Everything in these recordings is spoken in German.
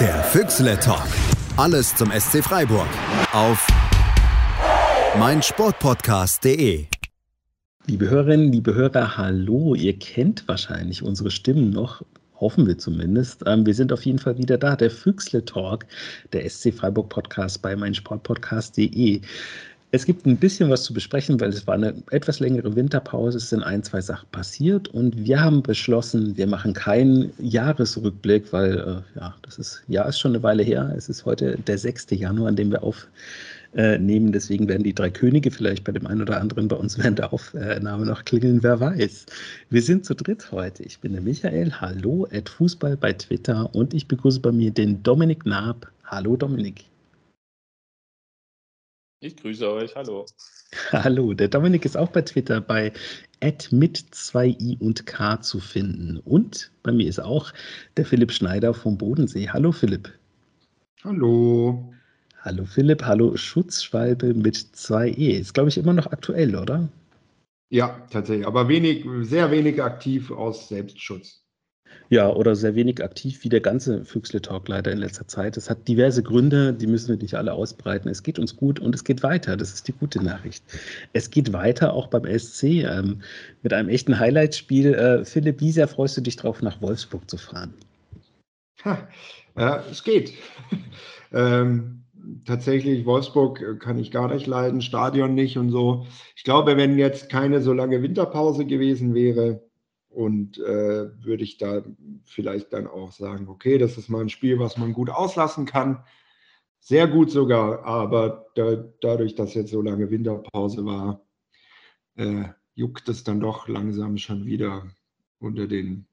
Der Füchsle Talk. Alles zum SC Freiburg. Auf meinsportpodcast.de. Liebe Hörerinnen, liebe Hörer, hallo. Ihr kennt wahrscheinlich unsere Stimmen noch. Hoffen wir zumindest. Ähm, wir sind auf jeden Fall wieder da. Der Füchsle Talk, der SC Freiburg Podcast bei meinsportpodcast.de. Es gibt ein bisschen was zu besprechen, weil es war eine etwas längere Winterpause. Es sind ein, zwei Sachen passiert und wir haben beschlossen, wir machen keinen Jahresrückblick, weil äh, ja, das ist, ja, ist schon eine Weile her. Es ist heute der 6. Januar, an dem wir aufnehmen. Deswegen werden die drei Könige vielleicht bei dem einen oder anderen bei uns während der Aufnahme noch klingeln, wer weiß. Wir sind zu dritt heute. Ich bin der Michael, hallo, at Fußball bei Twitter und ich begrüße bei mir den Dominik Naab. Hallo Dominik. Ich grüße euch, hallo. Hallo, der Dominik ist auch bei Twitter bei mit 2i und k zu finden. Und bei mir ist auch der Philipp Schneider vom Bodensee. Hallo Philipp. Hallo. Hallo Philipp, hallo Schutzschwalbe mit 2e. Ist, glaube ich, immer noch aktuell, oder? Ja, tatsächlich. Aber wenig, sehr wenig aktiv aus Selbstschutz. Ja, oder sehr wenig aktiv wie der ganze Füchsle-Talk leider in letzter Zeit. Es hat diverse Gründe, die müssen wir nicht alle ausbreiten. Es geht uns gut und es geht weiter. Das ist die gute Nachricht. Es geht weiter auch beim SC ähm, mit einem echten Highlight-Spiel. Äh, Philipp, wie sehr freust du dich drauf, nach Wolfsburg zu fahren? Ha, äh, es geht. ähm, tatsächlich, Wolfsburg kann ich gar nicht leiden, Stadion nicht und so. Ich glaube, wenn jetzt keine so lange Winterpause gewesen wäre, und äh, würde ich da vielleicht dann auch sagen, okay, das ist mal ein Spiel, was man gut auslassen kann. Sehr gut sogar, aber da, dadurch, dass jetzt so lange Winterpause war, äh, juckt es dann doch langsam schon wieder unter den,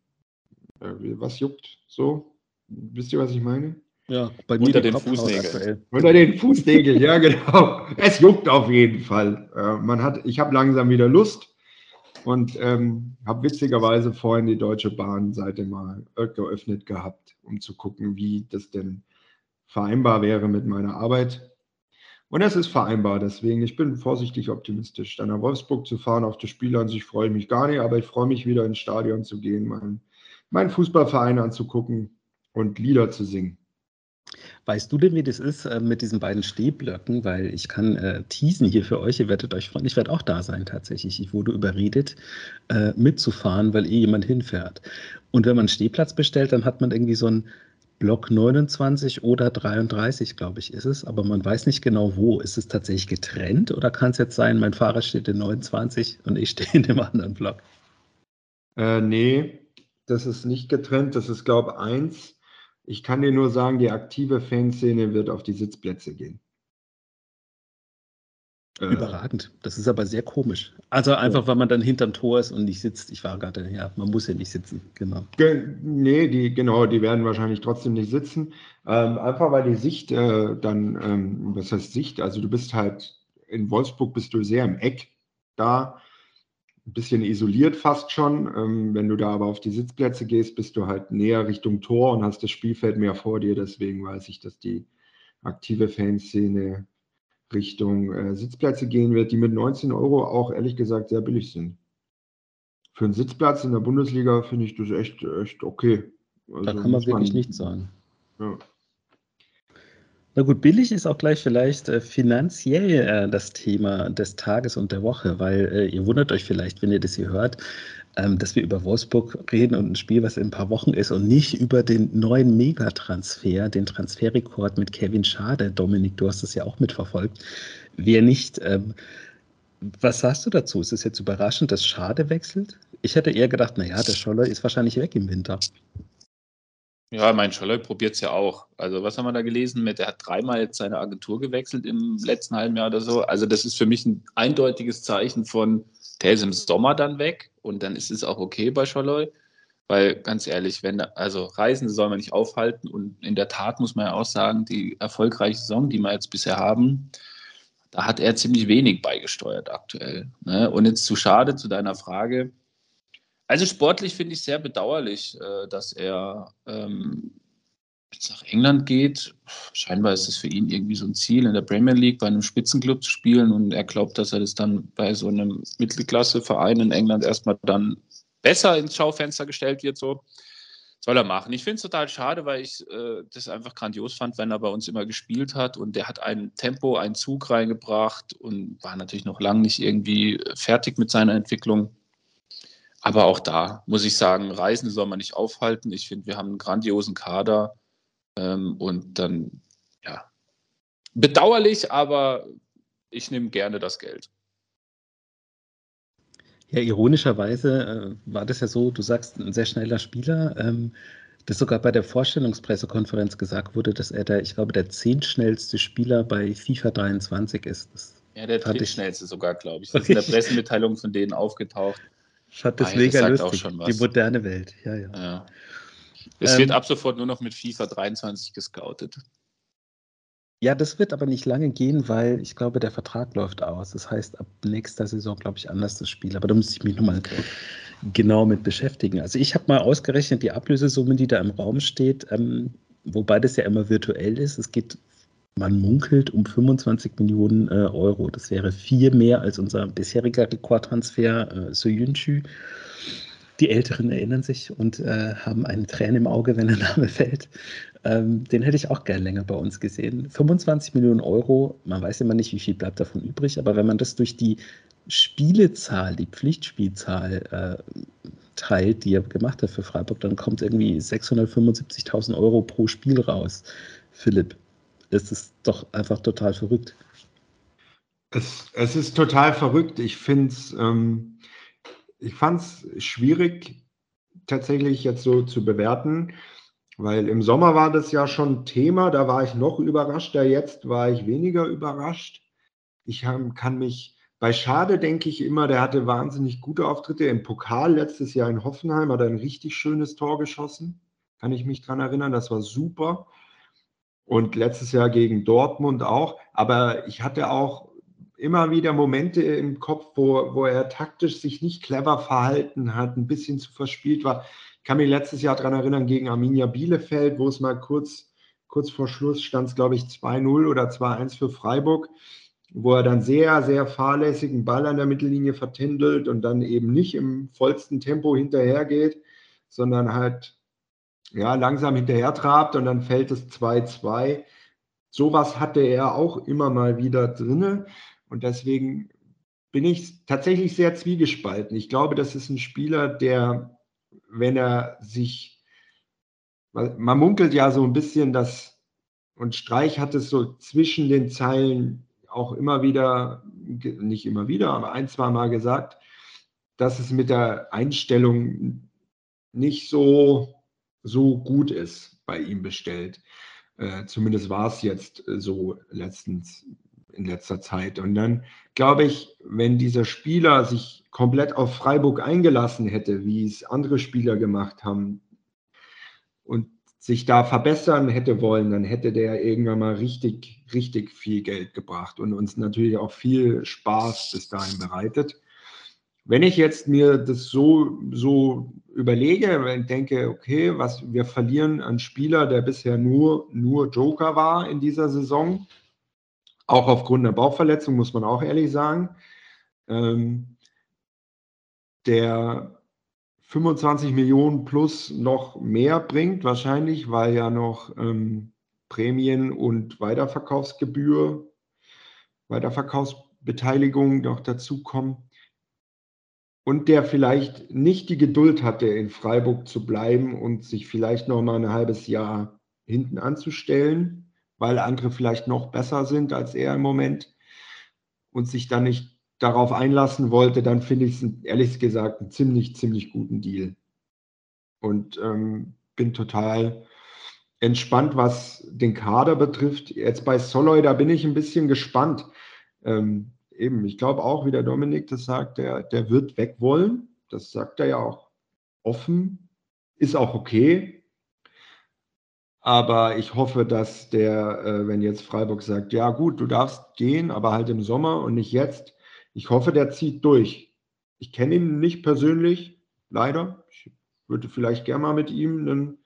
äh, was juckt so? Wisst ihr, was ich meine? Ja, bei mir unter den Fußnägeln. Unter den Fußnägeln, ja genau. Es juckt auf jeden Fall. Äh, man hat, ich habe langsam wieder Lust und ähm, habe witzigerweise vorhin die Deutsche Bahn-Seite mal geöffnet gehabt, um zu gucken, wie das denn vereinbar wäre mit meiner Arbeit. Und es ist vereinbar, deswegen, ich bin vorsichtig optimistisch. Dann nach Wolfsburg zu fahren auf das Spiel an sich freue ich mich gar nicht, aber ich freue mich wieder ins Stadion zu gehen, meinen, meinen Fußballverein anzugucken und Lieder zu singen. Weißt du denn, wie das ist äh, mit diesen beiden Stehblöcken? Weil ich kann äh, teasen hier für euch, ihr werdet euch freuen. Ich werde auch da sein tatsächlich. Ich wurde überredet, äh, mitzufahren, weil eh jemand hinfährt. Und wenn man einen Stehplatz bestellt, dann hat man irgendwie so einen Block 29 oder 33, glaube ich, ist es. Aber man weiß nicht genau wo. Ist es tatsächlich getrennt oder kann es jetzt sein, mein Fahrer steht in 29 und ich stehe in dem anderen Block? Äh, nee, das ist nicht getrennt. Das ist, glaube ich, eins. Ich kann dir nur sagen, die aktive Fanszene wird auf die Sitzplätze gehen. Äh. Überragend. Das ist aber sehr komisch. Also einfach, ja. weil man dann hinterm Tor ist und nicht sitzt. Ich war gerade, ja, man muss ja nicht sitzen, genau. Ge nee, die, genau, die werden wahrscheinlich trotzdem nicht sitzen. Ähm, einfach weil die Sicht äh, dann, ähm, was heißt Sicht? Also du bist halt, in Wolfsburg bist du sehr im Eck da ein bisschen isoliert fast schon. Ähm, wenn du da aber auf die Sitzplätze gehst, bist du halt näher Richtung Tor und hast das Spielfeld mehr vor dir. Deswegen weiß ich, dass die aktive Fanszene Richtung äh, Sitzplätze gehen wird, die mit 19 Euro auch ehrlich gesagt sehr billig sind. Für einen Sitzplatz in der Bundesliga finde ich das echt, echt okay. Also da kann man wirklich nichts sagen. Ja. Na gut, billig ist auch gleich vielleicht äh, finanziell äh, das Thema des Tages und der Woche, weil äh, ihr wundert euch vielleicht, wenn ihr das hier hört, ähm, dass wir über Wolfsburg reden und ein Spiel, was in ein paar Wochen ist und nicht über den neuen Megatransfer, den Transferrekord mit Kevin Schade. Dominik, du hast das ja auch mitverfolgt. Wer nicht, ähm, was sagst du dazu? Ist es jetzt überraschend, dass Schade wechselt? Ich hätte eher gedacht, naja, der Scholler ist wahrscheinlich weg im Winter. Ja, mein Scholler probiert es ja auch. Also, was haben wir da gelesen? Mit, er hat dreimal jetzt seine Agentur gewechselt im letzten halben Jahr oder so. Also, das ist für mich ein eindeutiges Zeichen von, der ist im Sommer dann weg und dann ist es auch okay bei Scholloy. Weil ganz ehrlich, wenn also Reisende soll man nicht aufhalten und in der Tat muss man ja auch sagen, die erfolgreiche Saison, die wir jetzt bisher haben, da hat er ziemlich wenig beigesteuert aktuell. Ne? Und jetzt zu schade zu deiner Frage also sportlich finde ich sehr bedauerlich, äh, dass er ähm, nach England geht. Scheinbar ist es für ihn irgendwie so ein Ziel, in der Premier League bei einem Spitzenclub zu spielen und er glaubt, dass er das dann bei so einem Mittelklasseverein in England erstmal dann besser ins Schaufenster gestellt wird. So. Soll er machen. Ich finde es total schade, weil ich äh, das einfach grandios fand, wenn er bei uns immer gespielt hat. Und der hat ein Tempo, einen Zug reingebracht und war natürlich noch lange nicht irgendwie fertig mit seiner Entwicklung. Aber auch da muss ich sagen, Reisen soll man nicht aufhalten. Ich finde, wir haben einen grandiosen Kader. Ähm, und dann, ja, bedauerlich, aber ich nehme gerne das Geld. Ja, ironischerweise äh, war das ja so, du sagst, ein sehr schneller Spieler, ähm, dass sogar bei der Vorstellungspressekonferenz gesagt wurde, dass er der, ich glaube, der zehntschnellste Spieler bei FIFA 23 ist. Das ja, der drittschnellste sogar, glaube ich. Das ist in der Pressemitteilung von denen aufgetaucht. Ich fand das ah, mega das lustig. Die moderne Welt, ja, ja. ja. Es ähm, wird ab sofort nur noch mit FIFA 23 gescoutet. Ja, das wird aber nicht lange gehen, weil ich glaube, der Vertrag läuft aus. Das heißt, ab nächster Saison, glaube ich, anders das Spiel. Aber da muss ich mich nochmal genau mit beschäftigen. Also ich habe mal ausgerechnet die Ablösesumme, die da im Raum steht, ähm, wobei das ja immer virtuell ist. Es geht, man munkelt um 25 Millionen äh, Euro. Das wäre viel mehr als unser bisheriger Rekordtransfer äh, Soyuncu. Die Älteren erinnern sich und äh, haben eine Träne im Auge, wenn der Name fällt. Ähm, den hätte ich auch gerne länger bei uns gesehen. 25 Millionen Euro, man weiß immer nicht, wie viel bleibt davon übrig, aber wenn man das durch die Spielezahl, die Pflichtspielzahl äh, teilt, die er gemacht hat für Freiburg, dann kommt irgendwie 675.000 Euro pro Spiel raus. Philipp, es ist doch einfach total verrückt. Es, es ist total verrückt. Ich finde es, ähm, ich fand es schwierig, tatsächlich jetzt so zu bewerten. Weil im Sommer war das ja schon Thema, da war ich noch überraschter, jetzt war ich weniger überrascht. Ich kann mich, bei Schade denke ich immer, der hatte wahnsinnig gute Auftritte. Im Pokal letztes Jahr in Hoffenheim hat er ein richtig schönes Tor geschossen. Kann ich mich daran erinnern, das war super. Und letztes Jahr gegen Dortmund auch. Aber ich hatte auch immer wieder Momente im Kopf, wo, wo er taktisch sich nicht clever verhalten hat, ein bisschen zu verspielt war. Ich kann mich letztes Jahr daran erinnern, gegen Arminia Bielefeld, wo es mal kurz, kurz vor Schluss stand, glaube ich 2-0 oder 2-1 für Freiburg, wo er dann sehr, sehr fahrlässigen Ball an der Mittellinie vertändelt und dann eben nicht im vollsten Tempo hinterhergeht, sondern halt ja, langsam hinterher trabt und dann fällt es 2-2. Sowas hatte er auch immer mal wieder drinne und deswegen bin ich tatsächlich sehr zwiegespalten. Ich glaube, das ist ein Spieler, der wenn er sich, man munkelt ja so ein bisschen, dass, und Streich hat es so zwischen den Zeilen auch immer wieder, nicht immer wieder, aber ein, zwei Mal gesagt, dass es mit der Einstellung nicht so, so gut ist bei ihm bestellt. Äh, zumindest war es jetzt so letztens in letzter Zeit. Und dann glaube ich, wenn dieser Spieler sich komplett auf Freiburg eingelassen hätte, wie es andere Spieler gemacht haben, und sich da verbessern hätte wollen, dann hätte der irgendwann mal richtig, richtig viel Geld gebracht und uns natürlich auch viel Spaß bis dahin bereitet. Wenn ich jetzt mir das so, so überlege, wenn ich denke, okay, was wir verlieren an Spieler, der bisher nur, nur Joker war in dieser Saison, auch aufgrund der Bauchverletzung, muss man auch ehrlich sagen. Ähm, der 25 Millionen plus noch mehr bringt, wahrscheinlich, weil ja noch ähm, Prämien und Weiterverkaufsgebühr, Weiterverkaufsbeteiligung noch dazukommen. Und der vielleicht nicht die Geduld hatte, in Freiburg zu bleiben und sich vielleicht noch mal ein halbes Jahr hinten anzustellen weil andere vielleicht noch besser sind als er im Moment und sich dann nicht darauf einlassen wollte, dann finde ich es ehrlich gesagt einen ziemlich, ziemlich guten Deal. Und ähm, bin total entspannt, was den Kader betrifft. Jetzt bei Soloy, da bin ich ein bisschen gespannt. Ähm, eben, ich glaube auch, wie der Dominik das sagt, der, der wird weg wollen. Das sagt er ja auch offen. Ist auch okay. Aber ich hoffe, dass der, äh, wenn jetzt Freiburg sagt, ja gut, du darfst gehen, aber halt im Sommer und nicht jetzt, ich hoffe, der zieht durch. Ich kenne ihn nicht persönlich, leider. Ich würde vielleicht gerne mal mit ihm einen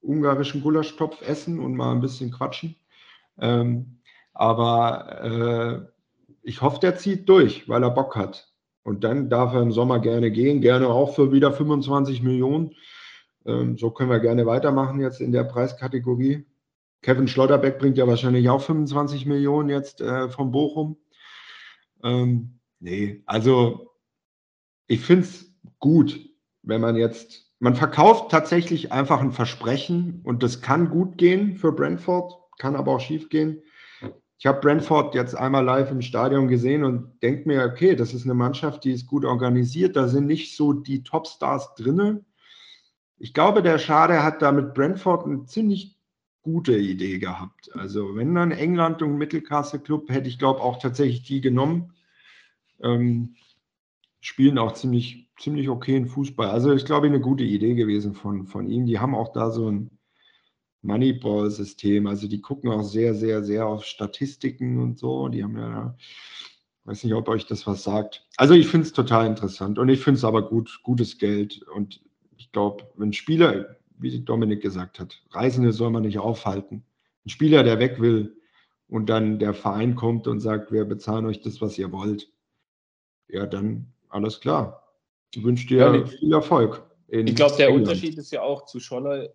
ungarischen Gulaschtopf essen und mal ein bisschen quatschen. Ähm, aber äh, ich hoffe, der zieht durch, weil er Bock hat. Und dann darf er im Sommer gerne gehen, gerne auch für wieder 25 Millionen. Ähm, so können wir gerne weitermachen jetzt in der Preiskategorie. Kevin Schlotterbeck bringt ja wahrscheinlich auch 25 Millionen jetzt äh, von Bochum. Ähm, nee, also ich finde es gut, wenn man jetzt, man verkauft tatsächlich einfach ein Versprechen und das kann gut gehen für Brentford, kann aber auch schief gehen. Ich habe Brentford jetzt einmal live im Stadion gesehen und denke mir, okay, das ist eine Mannschaft, die ist gut organisiert, da sind nicht so die Topstars drinne. Ich glaube, der Schade hat da mit Brentford eine ziemlich gute Idee gehabt. Also wenn dann England und Mittelklasse-Club, hätte ich glaube auch tatsächlich die genommen. Ähm, spielen auch ziemlich, ziemlich okayen Fußball. Also ich glaube, eine gute Idee gewesen von, von ihm. Die haben auch da so ein Moneyball-System. Also die gucken auch sehr, sehr, sehr auf Statistiken und so. Die haben ja, weiß nicht, ob euch das was sagt. Also ich finde es total interessant und ich finde es aber gut, gutes Geld. Und ich glaube, wenn Spieler, wie Dominik gesagt hat, Reisende soll man nicht aufhalten. Ein Spieler, der weg will und dann der Verein kommt und sagt, wir bezahlen euch das, was ihr wollt, ja, dann alles klar. Ich wünsche dir ja, viel Erfolg. ich glaube, der England. Unterschied ist ja auch zu Scholler.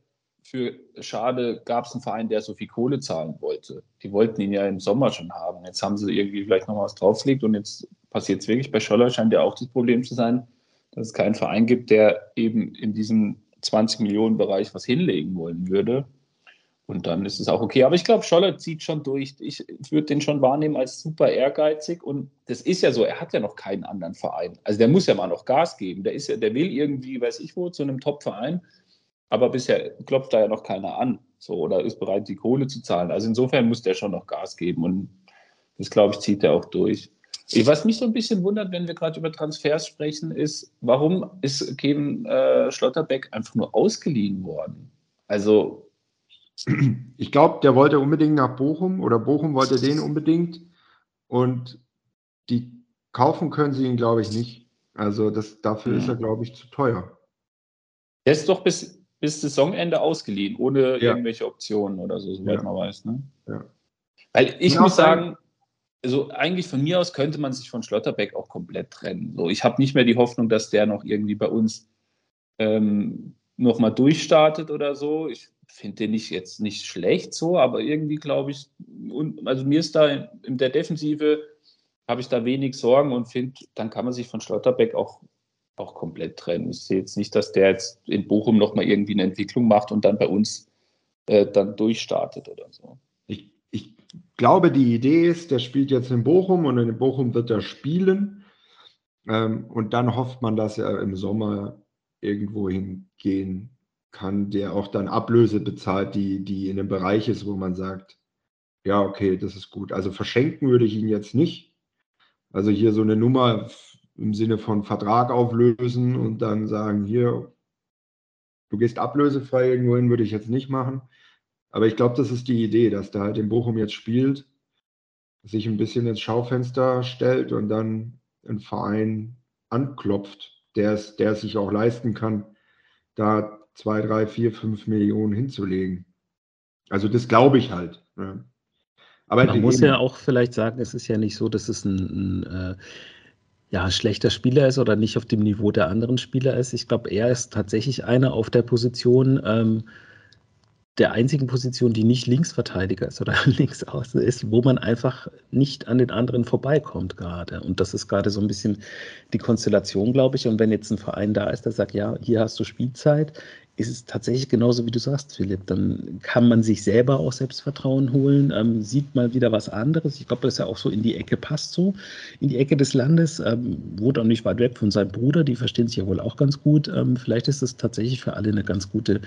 Für Schade gab es einen Verein, der so viel Kohle zahlen wollte. Die wollten ihn ja im Sommer schon haben. Jetzt haben sie irgendwie vielleicht noch was draufgelegt und jetzt passiert es wirklich. Bei Scholler scheint ja auch das Problem zu sein, dass es keinen Verein gibt, der eben in diesem 20 Millionen Bereich was hinlegen wollen würde. Und dann ist es auch okay. Aber ich glaube, Scholler zieht schon durch. Ich würde den schon wahrnehmen als super ehrgeizig. Und das ist ja so, er hat ja noch keinen anderen Verein. Also der muss ja mal noch Gas geben. Der, ist ja, der will irgendwie, weiß ich wo, zu einem Top-Verein. Aber bisher klopft da ja noch keiner an. So, oder ist bereit, die Kohle zu zahlen. Also insofern muss der schon noch Gas geben. Und das, glaube ich, zieht er auch durch. Was mich so ein bisschen wundert, wenn wir gerade über Transfers sprechen, ist, warum ist Kevin äh, Schlotterbeck einfach nur ausgeliehen worden? Also ich glaube, der wollte unbedingt nach Bochum oder Bochum wollte den unbedingt und die kaufen können sie ihn, glaube ich, nicht. Also das, dafür ist er, glaube ich, zu teuer. Er ist doch bis, bis Saisonende ausgeliehen, ohne ja. irgendwelche Optionen oder so, soweit ja. man weiß. Ne? Ja. Weil ich muss sagen, also eigentlich von mir aus könnte man sich von Schlotterbeck auch komplett trennen. So, ich habe nicht mehr die Hoffnung, dass der noch irgendwie bei uns ähm, nochmal durchstartet oder so. Ich finde den nicht jetzt nicht schlecht so, aber irgendwie glaube ich, also mir ist da in der Defensive, habe ich da wenig Sorgen und finde, dann kann man sich von Schlotterbeck auch, auch komplett trennen. Ich sehe jetzt nicht, dass der jetzt in Bochum nochmal irgendwie eine Entwicklung macht und dann bei uns äh, dann durchstartet oder so. Ich, ich glaube, die Idee ist, der spielt jetzt in Bochum und in Bochum wird er spielen. Ähm, und dann hofft man, dass er im Sommer irgendwo hingehen kann, der auch dann Ablöse bezahlt, die, die in einem Bereich ist, wo man sagt, ja, okay, das ist gut. Also verschenken würde ich ihn jetzt nicht. Also hier so eine Nummer im Sinne von Vertrag auflösen und dann sagen, hier, du gehst ablösefrei irgendwo hin, würde ich jetzt nicht machen. Aber ich glaube, das ist die Idee, dass der halt in Bochum jetzt spielt, sich ein bisschen ins Schaufenster stellt und dann einen Verein anklopft, der es, der es sich auch leisten kann, da zwei, drei, vier, fünf Millionen hinzulegen. Also das glaube ich halt. Ja. Aber man muss ja auch vielleicht sagen, es ist ja nicht so, dass es ein, ein äh, ja, schlechter Spieler ist oder nicht auf dem Niveau der anderen Spieler ist. Ich glaube, er ist tatsächlich einer auf der Position, ähm, der einzigen Position, die nicht Linksverteidiger ist oder Linksaußen ist, wo man einfach nicht an den anderen vorbeikommt gerade. Und das ist gerade so ein bisschen die Konstellation, glaube ich. Und wenn jetzt ein Verein da ist, der sagt, ja, hier hast du Spielzeit, ist es tatsächlich genauso, wie du sagst, Philipp. Dann kann man sich selber auch Selbstvertrauen holen, ähm, sieht mal wieder was anderes. Ich glaube, dass er auch so in die Ecke passt, so in die Ecke des Landes. Ähm, wohnt auch nicht weit weg von seinem Bruder, die verstehen sich ja wohl auch ganz gut. Ähm, vielleicht ist es tatsächlich für alle eine ganz gute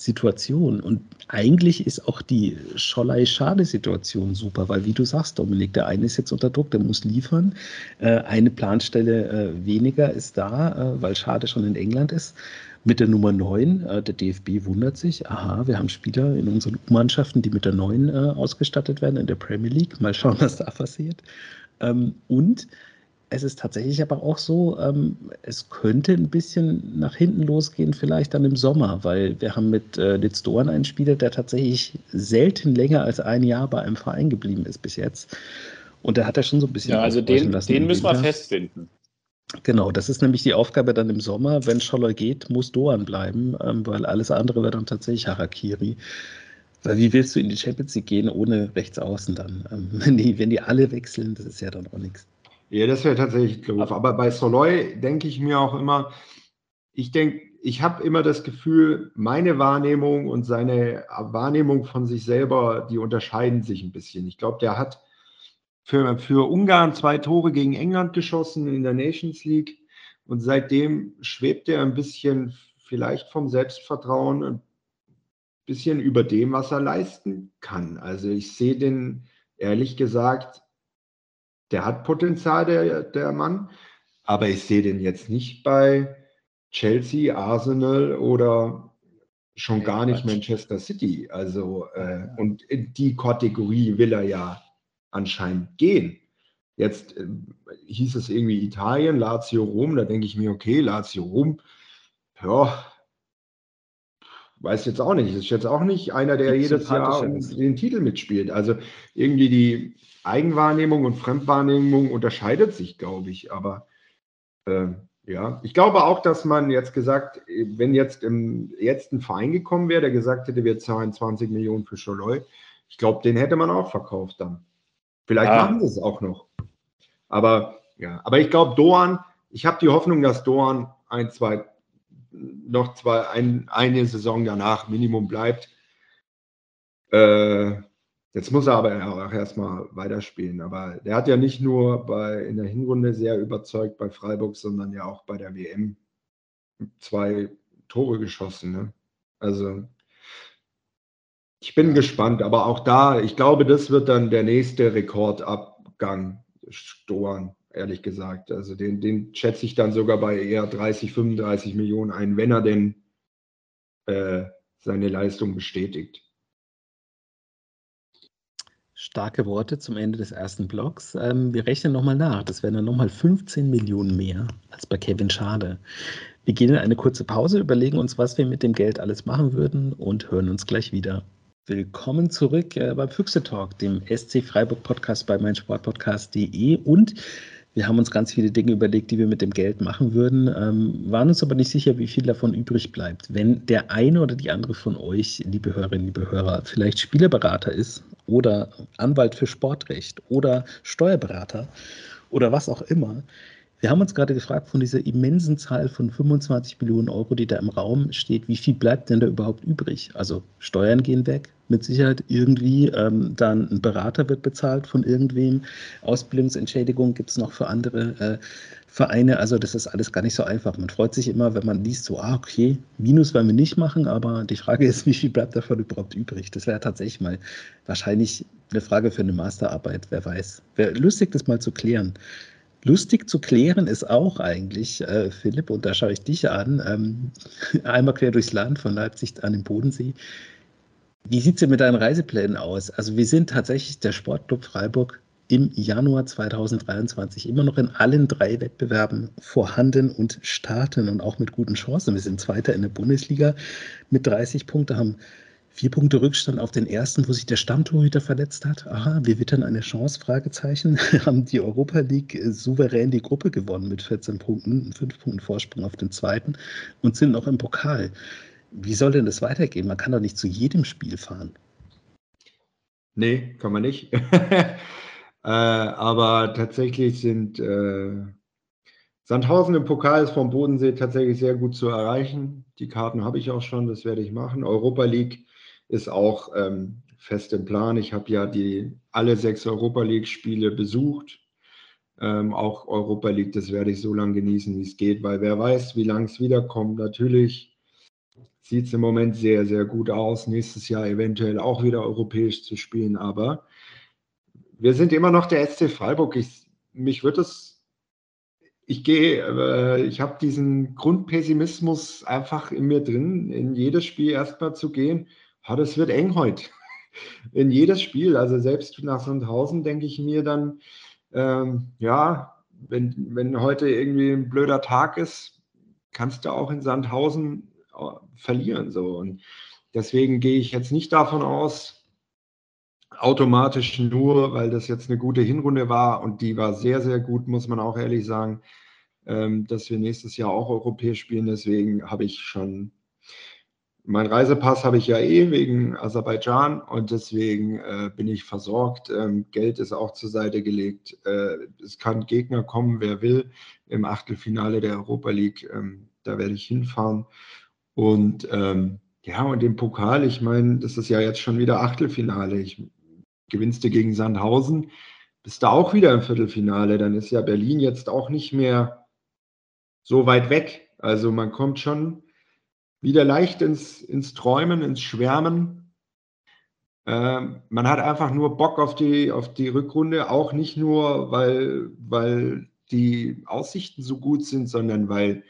Situation. Und eigentlich ist auch die Schollei-Schade-Situation super, weil wie du sagst, Dominik, der eine ist jetzt unter Druck, der muss liefern. Äh, eine Planstelle äh, weniger ist da, äh, weil Schade schon in England ist. Mit der Nummer 9, der DFB wundert sich, aha, wir haben Spieler in unseren Mannschaften, die mit der 9 ausgestattet werden in der Premier League. Mal schauen, was da passiert. Ähm, und es ist tatsächlich aber auch so, ähm, es könnte ein bisschen nach hinten losgehen, vielleicht dann im Sommer, weil wir haben mit äh, Litz Dorn einen Spieler, der tatsächlich selten länger als ein Jahr bei einem Verein geblieben ist bis jetzt. Und da hat er schon so ein bisschen. Ja, also den, den müssen wir festfinden. Genau, das ist nämlich die Aufgabe dann im Sommer. Wenn Scholler geht, muss Doan bleiben, ähm, weil alles andere wird dann tatsächlich Harakiri. Weil wie willst du in die Champions League gehen ohne Rechtsaußen dann? Ähm, wenn, die, wenn die alle wechseln, das ist ja dann auch nichts. Ja, das wäre tatsächlich doof. Aber bei Soloy denke ich mir auch immer, ich denke, ich habe immer das Gefühl, meine Wahrnehmung und seine Wahrnehmung von sich selber, die unterscheiden sich ein bisschen. Ich glaube, der hat für, für Ungarn zwei Tore gegen England geschossen in der Nations League und seitdem schwebt er ein bisschen vielleicht vom Selbstvertrauen ein bisschen über dem, was er leisten kann. Also ich sehe den ehrlich gesagt, der hat Potenzial, der, der Mann, aber ich sehe den jetzt nicht bei Chelsea, Arsenal oder schon gar nicht Manchester City. Also, äh, und in die Kategorie will er ja anscheinend gehen. Jetzt äh, hieß es irgendwie Italien, Lazio Rom, da denke ich mir, okay, Lazio Rom, ja, weiß jetzt auch nicht. Ist jetzt auch nicht einer, der jedes Jahr den Titel mitspielt. Also irgendwie die Eigenwahrnehmung und Fremdwahrnehmung unterscheidet sich, glaube ich. Aber äh, ja, ich glaube auch, dass man jetzt gesagt, wenn jetzt, im, jetzt ein Verein gekommen wäre, der gesagt hätte, wir zahlen 20 Millionen für Scholoi, ich glaube, den hätte man auch verkauft dann. Vielleicht ja. machen sie es auch noch. Aber ja, aber ich glaube, Doan, ich habe die Hoffnung, dass Doan ein, zwei, noch zwei, ein, eine Saison danach Minimum bleibt. Äh, Jetzt muss er aber auch erstmal weiterspielen. Aber der hat ja nicht nur bei, in der Hinrunde sehr überzeugt bei Freiburg, sondern ja auch bei der WM zwei Tore geschossen. Ne? Also ich bin gespannt, aber auch da, ich glaube, das wird dann der nächste Rekordabgang Storen, ehrlich gesagt. Also den, den schätze ich dann sogar bei eher 30, 35 Millionen ein, wenn er denn äh, seine Leistung bestätigt. Starke Worte zum Ende des ersten Blocks. Ähm, wir rechnen nochmal nach. Das wären dann nochmal 15 Millionen mehr als bei Kevin Schade. Wir gehen in eine kurze Pause, überlegen uns, was wir mit dem Geld alles machen würden und hören uns gleich wieder. Willkommen zurück äh, beim Füchse Talk, dem SC Freiburg Podcast bei meinsportpodcast.de und wir haben uns ganz viele Dinge überlegt, die wir mit dem Geld machen würden, ähm, waren uns aber nicht sicher, wie viel davon übrig bleibt. Wenn der eine oder die andere von euch, liebe Hörerinnen, liebe Hörer, vielleicht Spielerberater ist oder Anwalt für Sportrecht oder Steuerberater oder was auch immer, wir haben uns gerade gefragt, von dieser immensen Zahl von 25 Millionen Euro, die da im Raum steht, wie viel bleibt denn da überhaupt übrig? Also Steuern gehen weg, mit Sicherheit irgendwie. Ähm, dann ein Berater wird bezahlt von irgendwem. Ausbildungsentschädigung gibt es noch für andere äh, Vereine. Also das ist alles gar nicht so einfach. Man freut sich immer, wenn man liest, so, ah, okay, Minus werden wir nicht machen, aber die Frage ist, wie viel bleibt davon überhaupt übrig? Das wäre tatsächlich mal wahrscheinlich eine Frage für eine Masterarbeit, wer weiß. Wäre lustig, das mal zu klären. Lustig zu klären ist auch eigentlich, äh, Philipp, und da schaue ich dich an, ähm, einmal quer durchs Land von Leipzig an den Bodensee. Wie sieht es denn mit deinen Reiseplänen aus? Also wir sind tatsächlich der Sportclub Freiburg im Januar 2023 immer noch in allen drei Wettbewerben vorhanden und starten und auch mit guten Chancen. Wir sind Zweiter in der Bundesliga mit 30 Punkten, haben Vier Punkte Rückstand auf den ersten, wo sich der Stammtorhüter verletzt hat. Aha, wir wittern eine Chance? Fragezeichen. Haben die Europa League äh, souverän die Gruppe gewonnen mit 14 Punkten, fünf Punkten Vorsprung auf den zweiten und sind noch im Pokal. Wie soll denn das weitergehen? Man kann doch nicht zu jedem Spiel fahren. Nee, kann man nicht. äh, aber tatsächlich sind äh, Sandhausen im Pokal ist vom Bodensee tatsächlich sehr gut zu erreichen. Die Karten habe ich auch schon, das werde ich machen. Europa League ist auch ähm, fest im Plan. Ich habe ja die alle sechs Europa League-Spiele besucht. Ähm, auch Europa League, das werde ich so lange genießen, wie es geht, weil wer weiß, wie lange es wiederkommt. Natürlich sieht es im Moment sehr, sehr gut aus, nächstes Jahr eventuell auch wieder europäisch zu spielen, aber wir sind immer noch der SC Freiburg. Ich, mich wird es, ich gehe, äh, ich habe diesen Grundpessimismus einfach in mir drin, in jedes Spiel erstmal zu gehen ja, das wird eng heute. In jedes Spiel, also selbst nach Sandhausen denke ich mir dann, ähm, ja, wenn, wenn heute irgendwie ein blöder Tag ist, kannst du auch in Sandhausen äh, verlieren. So. Und deswegen gehe ich jetzt nicht davon aus, automatisch nur, weil das jetzt eine gute Hinrunde war und die war sehr, sehr gut, muss man auch ehrlich sagen, ähm, dass wir nächstes Jahr auch europäisch spielen. Deswegen habe ich schon, mein Reisepass habe ich ja eh wegen Aserbaidschan und deswegen äh, bin ich versorgt. Ähm, Geld ist auch zur Seite gelegt. Äh, es kann Gegner kommen, wer will, im Achtelfinale der Europa League. Ähm, da werde ich hinfahren. Und ähm, ja, und im Pokal, ich meine, das ist ja jetzt schon wieder Achtelfinale. Ich gewinnst gegen Sandhausen, bist du auch wieder im Viertelfinale. Dann ist ja Berlin jetzt auch nicht mehr so weit weg. Also man kommt schon wieder leicht ins, ins Träumen, ins Schwärmen. Ähm, man hat einfach nur Bock auf die, auf die Rückrunde, auch nicht nur, weil, weil die Aussichten so gut sind, sondern weil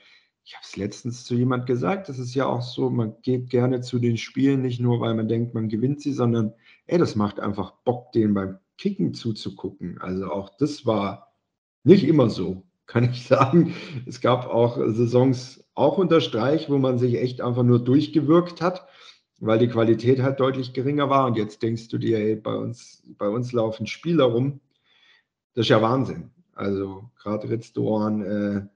ich habe es letztens zu jemand gesagt, das ist ja auch so, man geht gerne zu den Spielen, nicht nur, weil man denkt, man gewinnt sie, sondern ey, das macht einfach Bock, denen beim Kicken zuzugucken. Also auch das war nicht immer so, kann ich sagen. Es gab auch Saisons, auch unter Streich, wo man sich echt einfach nur durchgewirkt hat, weil die Qualität halt deutlich geringer war. Und jetzt denkst du dir, ey, bei uns, bei uns laufen Spieler rum. Das ist ja Wahnsinn. Also gerade Ritz Dorn, äh,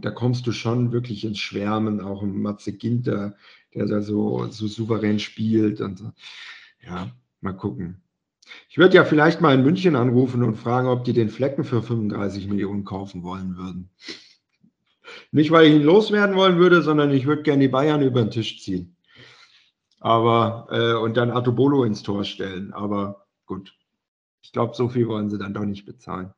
da kommst du schon wirklich ins Schwärmen, auch im Matze Ginter, der da so, so souverän spielt. Und ja, mal gucken. Ich würde ja vielleicht mal in München anrufen und fragen, ob die den Flecken für 35 Millionen kaufen wollen würden. Nicht, weil ich ihn loswerden wollen würde, sondern ich würde gerne die Bayern über den Tisch ziehen. Aber, äh, und dann Atobolo ins Tor stellen. Aber gut. Ich glaube, so viel wollen sie dann doch nicht bezahlen.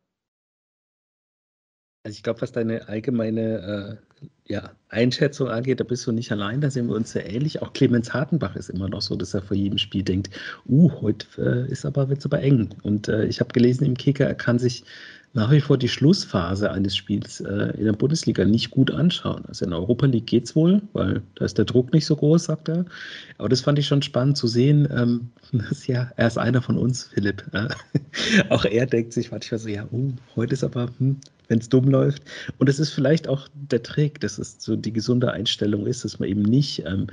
Also ich glaube, was deine allgemeine äh, ja, Einschätzung angeht, da bist du nicht allein, da sehen wir uns sehr ähnlich. Auch Clemens Hartenbach ist immer noch so, dass er vor jedem Spiel denkt, uh, heute äh, ist aber, wird es aber eng. Und äh, ich habe gelesen im Kicker, er kann sich nach wie vor die Schlussphase eines Spiels äh, in der Bundesliga nicht gut anschauen. Also in der Europa League geht es wohl, weil da ist der Druck nicht so groß, sagt er. Aber das fand ich schon spannend zu sehen. Ähm, dass ja, er ist einer von uns, Philipp. Äh, auch er denkt sich manchmal so, ja, uh, heute ist aber, hm, wenn es dumm läuft. Und es ist vielleicht auch der Trick, dass es so die gesunde Einstellung ist, dass man eben nicht ähm,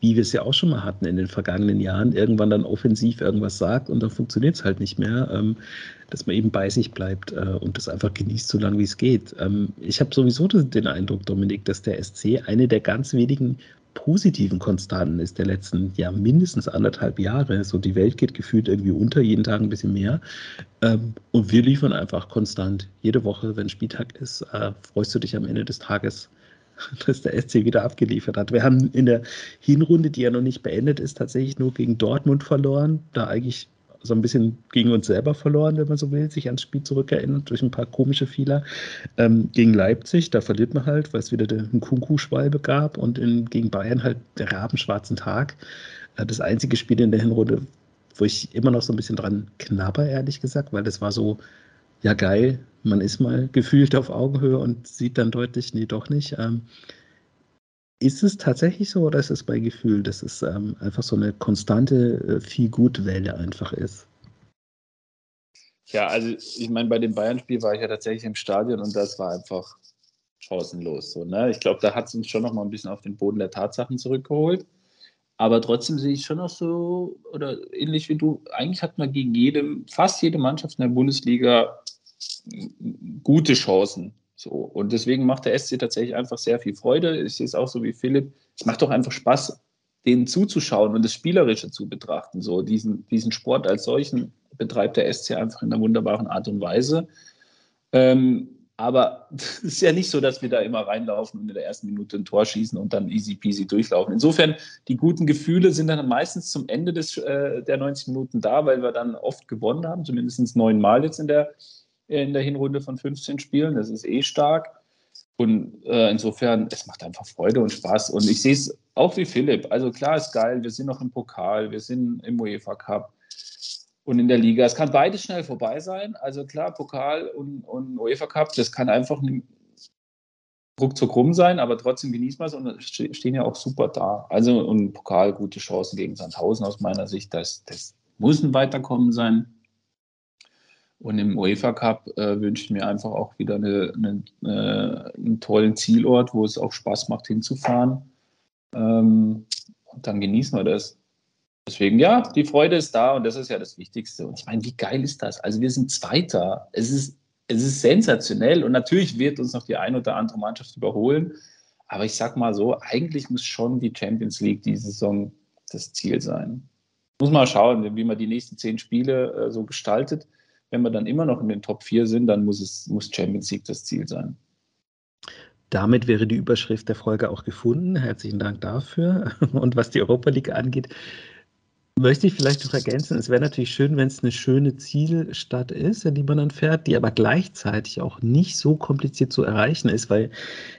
wie wir es ja auch schon mal hatten in den vergangenen Jahren, irgendwann dann offensiv irgendwas sagt und dann funktioniert es halt nicht mehr, ähm, dass man eben bei sich bleibt äh, und das einfach genießt, so lange wie es geht. Ähm, ich habe sowieso den Eindruck, Dominik, dass der SC eine der ganz wenigen positiven Konstanten ist der letzten ja mindestens anderthalb Jahre. So die Welt geht gefühlt irgendwie unter, jeden Tag ein bisschen mehr. Ähm, und wir liefern einfach konstant. Jede Woche, wenn Spieltag ist, äh, freust du dich am Ende des Tages dass der SC wieder abgeliefert hat. Wir haben in der Hinrunde, die ja noch nicht beendet ist, tatsächlich nur gegen Dortmund verloren, da eigentlich so ein bisschen gegen uns selber verloren, wenn man so will, sich ans Spiel zurückerinnert, durch ein paar komische Fehler. Ähm, gegen Leipzig, da verliert man halt, weil es wieder den Kunku-Schwalbe gab und in, gegen Bayern halt der rabenschwarzen Tag. Äh, das einzige Spiel in der Hinrunde, wo ich immer noch so ein bisschen dran knabber, ehrlich gesagt, weil das war so, ja geil, man ist mal gefühlt auf Augenhöhe und sieht dann deutlich, nee, doch nicht. Ähm, ist es tatsächlich so oder ist es bei Gefühl, dass es ähm, einfach so eine konstante äh, gut einfach ist? Ja, also ich meine, bei dem Bayern-Spiel war ich ja tatsächlich im Stadion und das war einfach chancenlos. So, ne? Ich glaube, da hat es uns schon noch mal ein bisschen auf den Boden der Tatsachen zurückgeholt. Aber trotzdem sehe ich schon noch so, oder ähnlich wie du, eigentlich hat man gegen jede, fast jede Mannschaft in der Bundesliga gute Chancen. So. Und deswegen macht der SC tatsächlich einfach sehr viel Freude. Ich sehe es auch so wie Philipp. Es macht doch einfach Spaß, denen zuzuschauen und das Spielerische zu betrachten. So diesen, diesen Sport als solchen betreibt der SC einfach in einer wunderbaren Art und Weise. Ähm, aber es ist ja nicht so, dass wir da immer reinlaufen und in der ersten Minute ein Tor schießen und dann easy peasy durchlaufen. Insofern, die guten Gefühle sind dann meistens zum Ende des, äh, der 90 Minuten da, weil wir dann oft gewonnen haben, zumindest neunmal jetzt in der in der Hinrunde von 15 Spielen. Das ist eh stark. Und äh, insofern, es macht einfach Freude und Spaß. Und ich sehe es auch wie Philipp. Also klar ist geil, wir sind noch im Pokal, wir sind im UEFA Cup und in der Liga. Es kann beides schnell vorbei sein. Also klar, Pokal und, und UEFA Cup, das kann einfach ruckzuck rum sein, aber trotzdem genießt man es und stehen ja auch super da. Also und Pokal, gute Chancen gegen Sandhausen aus meiner Sicht. Das, das muss ein Weiterkommen sein. Und im UEFA Cup äh, wünsche ich mir einfach auch wieder eine, eine, äh, einen tollen Zielort, wo es auch Spaß macht hinzufahren. Ähm, und dann genießen wir das. Deswegen, ja, die Freude ist da und das ist ja das Wichtigste. Und ich meine, wie geil ist das? Also wir sind Zweiter. Es ist, es ist sensationell und natürlich wird uns noch die ein oder andere Mannschaft überholen. Aber ich sag mal so, eigentlich muss schon die Champions League diese Saison das Ziel sein. Muss mal schauen, wie man die nächsten zehn Spiele äh, so gestaltet. Wenn wir dann immer noch in den Top 4 sind, dann muss es muss Champions League das Ziel sein. Damit wäre die Überschrift der Folge auch gefunden. Herzlichen Dank dafür. Und was die Europa League angeht, möchte ich vielleicht noch ergänzen, es wäre natürlich schön, wenn es eine schöne Zielstadt ist, in die man dann fährt, die aber gleichzeitig auch nicht so kompliziert zu erreichen ist, weil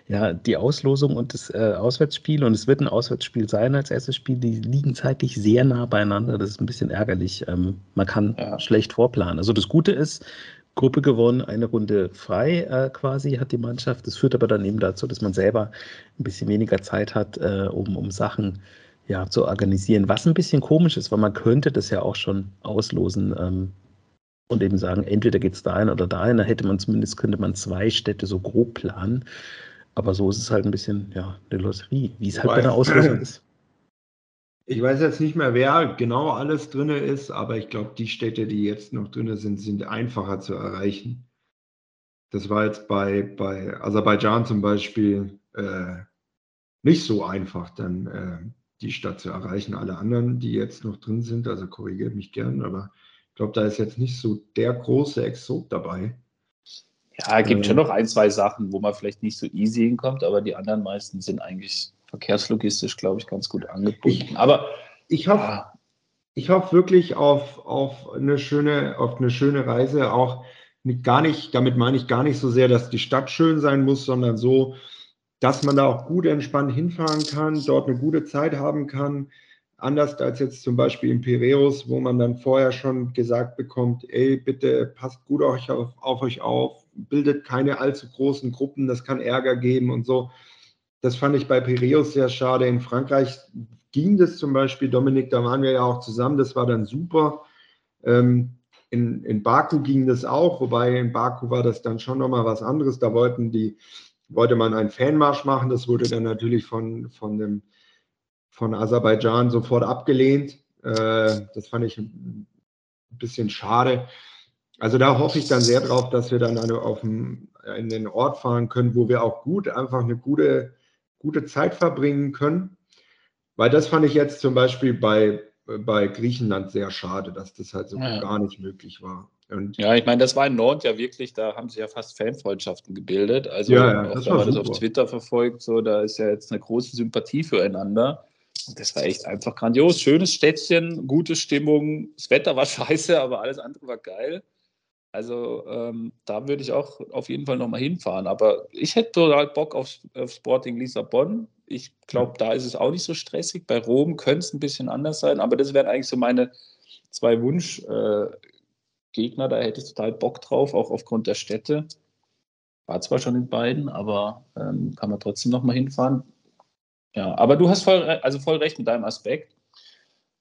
ja die Auslosung und das äh, Auswärtsspiel, und es wird ein Auswärtsspiel sein als erstes Spiel, die liegen zeitlich sehr nah beieinander. Das ist ein bisschen ärgerlich. Ähm, man kann ja. schlecht vorplanen. Also das Gute ist, Gruppe gewonnen, eine Runde frei äh, quasi hat die Mannschaft. Das führt aber dann eben dazu, dass man selber ein bisschen weniger Zeit hat, äh, um, um Sachen ja, zu organisieren. Was ein bisschen komisch ist, weil man könnte das ja auch schon auslosen ähm, und eben sagen, entweder geht es dahin oder dahin. Da hätte man zumindest, könnte man zwei Städte so grob planen. Aber so ist es halt ein bisschen, ja, eine Lotterie, wie es halt bei der Auslosung ist. Ich weiß jetzt nicht mehr, wer genau alles drin ist, aber ich glaube, die Städte, die jetzt noch drin sind, sind einfacher zu erreichen. Das war jetzt bei, bei Aserbaidschan zum Beispiel äh, nicht so einfach, dann äh, die Stadt zu erreichen. Alle anderen, die jetzt noch drin sind, also korrigiert mich gern, aber ich glaube, da ist jetzt nicht so der große Exot dabei. Ja, es gibt äh, schon noch ein, zwei Sachen, wo man vielleicht nicht so easy hinkommt, aber die anderen meisten sind eigentlich verkehrslogistisch, glaube ich, ganz gut angebunden. Ich, aber ich hoffe, ja. ich hoffe wirklich auf, auf, eine schöne, auf eine schöne Reise, auch mit gar nicht, damit meine ich gar nicht so sehr, dass die Stadt schön sein muss, sondern so, dass man da auch gut entspannt hinfahren kann, dort eine gute Zeit haben kann. Anders als jetzt zum Beispiel in Piräus, wo man dann vorher schon gesagt bekommt, ey, bitte passt gut auf, auf euch auf, bildet keine allzu großen Gruppen, das kann Ärger geben und so. Das fand ich bei Piräus sehr schade. In Frankreich ging das zum Beispiel, Dominik, da waren wir ja auch zusammen, das war dann super. Ähm, in, in Baku ging das auch, wobei in Baku war das dann schon nochmal was anderes. Da wollten die wollte man einen Fanmarsch machen. Das wurde dann natürlich von, von, dem, von Aserbaidschan sofort abgelehnt. Äh, das fand ich ein bisschen schade. Also da hoffe ich dann sehr drauf, dass wir dann auf dem, in den Ort fahren können, wo wir auch gut, einfach eine gute, gute Zeit verbringen können. Weil das fand ich jetzt zum Beispiel bei, bei Griechenland sehr schade, dass das halt so ja. gar nicht möglich war. Und ja, ich meine, das war in Nord ja wirklich, da haben sich ja fast Fanfreundschaften gebildet. Also, ja, ja, auch wenn man das auf Twitter verfolgt, so, da ist ja jetzt eine große Sympathie füreinander. Und das war echt einfach grandios. Schönes Städtchen, gute Stimmung. Das Wetter war scheiße, aber alles andere war geil. Also ähm, da würde ich auch auf jeden Fall nochmal hinfahren. Aber ich hätte total Bock auf, auf Sporting Lissabon. Ich glaube, da ist es auch nicht so stressig. Bei Rom könnte es ein bisschen anders sein. Aber das wären eigentlich so meine zwei Wunsch, äh, Gegner, da hätte ich total Bock drauf, auch aufgrund der Städte. War zwar schon in beiden, aber ähm, kann man trotzdem nochmal hinfahren. Ja, aber du hast voll, also voll recht mit deinem Aspekt.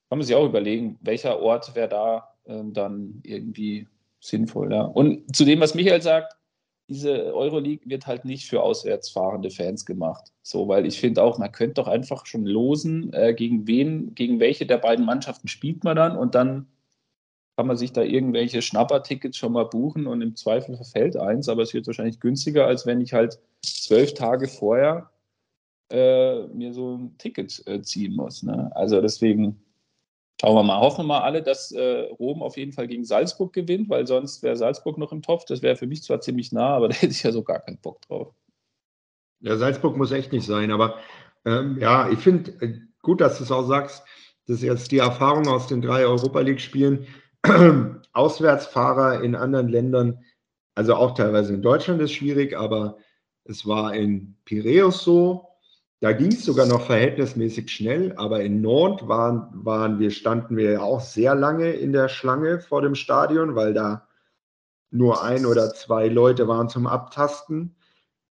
Man sich auch überlegen, welcher Ort wäre da ähm, dann irgendwie sinnvoll. Ja. Und zu dem, was Michael sagt, diese Euroleague wird halt nicht für auswärts fahrende Fans gemacht. So, weil ich finde auch, man könnte doch einfach schon losen, äh, gegen wen, gegen welche der beiden Mannschaften spielt man dann und dann kann man sich da irgendwelche Schnappertickets schon mal buchen und im Zweifel verfällt eins, aber es wird wahrscheinlich günstiger, als wenn ich halt zwölf Tage vorher äh, mir so ein Ticket äh, ziehen muss. Ne? Also deswegen schauen wir mal. Hoffen wir mal alle, dass äh, Rom auf jeden Fall gegen Salzburg gewinnt, weil sonst wäre Salzburg noch im Topf. Das wäre für mich zwar ziemlich nah, aber da hätte ich ja so gar keinen Bock drauf. Ja, Salzburg muss echt nicht sein, aber ähm, ja, ich finde äh, gut, dass du es auch sagst. Das ist jetzt die Erfahrung aus den drei Europa League-Spielen. Auswärtsfahrer in anderen Ländern, also auch teilweise in Deutschland ist schwierig, aber es war in Piräus so. Da ging es sogar noch verhältnismäßig schnell, aber in Nord waren, waren wir, standen wir ja auch sehr lange in der Schlange vor dem Stadion, weil da nur ein oder zwei Leute waren zum Abtasten.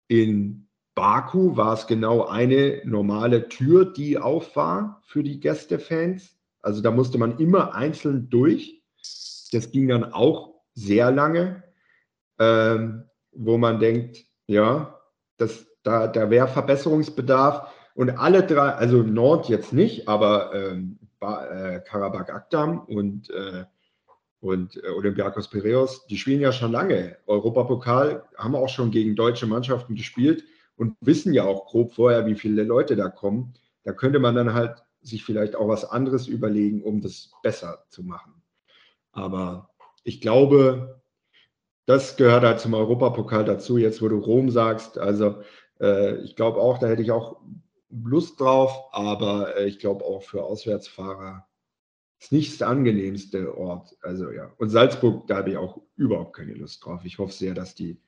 In Baku war es genau eine normale Tür, die auf war für die Gästefans. Also da musste man immer einzeln durch. Das ging dann auch sehr lange, ähm, wo man denkt, ja, das, da, da wäre Verbesserungsbedarf. Und alle drei, also Nord jetzt nicht, aber ähm, äh, Karabakh Akdam und äh, und äh, Olympiakos Piraeus, die spielen ja schon lange. Europapokal haben auch schon gegen deutsche Mannschaften gespielt und wissen ja auch grob vorher, wie viele Leute da kommen. Da könnte man dann halt sich vielleicht auch was anderes überlegen, um das besser zu machen. Aber ich glaube, das gehört halt zum Europapokal dazu, jetzt wo du Rom sagst. Also äh, ich glaube auch, da hätte ich auch Lust drauf, aber äh, ich glaube auch für Auswärtsfahrer ist nicht das angenehmste Ort. Also ja. Und Salzburg, da habe ich auch überhaupt keine Lust drauf. Ich hoffe sehr, dass die,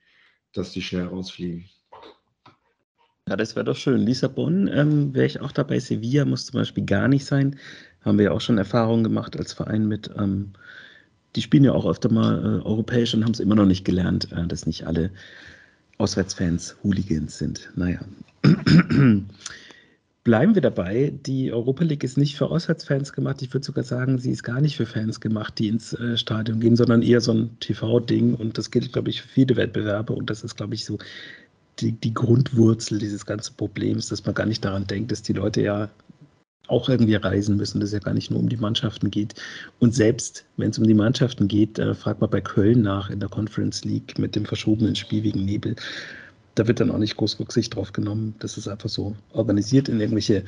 dass die schnell rausfliegen. Ja, das wäre doch schön. Lissabon ähm, wäre ich auch dabei. Sevilla muss zum Beispiel gar nicht sein. Haben wir ja auch schon Erfahrungen gemacht als Verein mit. Ähm, die spielen ja auch öfter mal äh, europäisch und haben es immer noch nicht gelernt, äh, dass nicht alle Auswärtsfans Hooligans sind. Naja. Bleiben wir dabei, die Europa League ist nicht für Auswärtsfans gemacht. Ich würde sogar sagen, sie ist gar nicht für Fans gemacht, die ins äh, Stadion gehen, sondern eher so ein TV-Ding. Und das gilt, glaube ich, für viele Wettbewerbe. Und das ist, glaube ich, so die, die Grundwurzel dieses ganzen Problems, dass man gar nicht daran denkt, dass die Leute ja auch irgendwie reisen müssen, dass es ja gar nicht nur um die Mannschaften geht. Und selbst wenn es um die Mannschaften geht, äh, fragt man bei Köln nach in der Conference League mit dem verschobenen Spiel wegen Nebel. Da wird dann auch nicht groß Rücksicht drauf genommen. Das ist einfach so organisiert in irgendwelche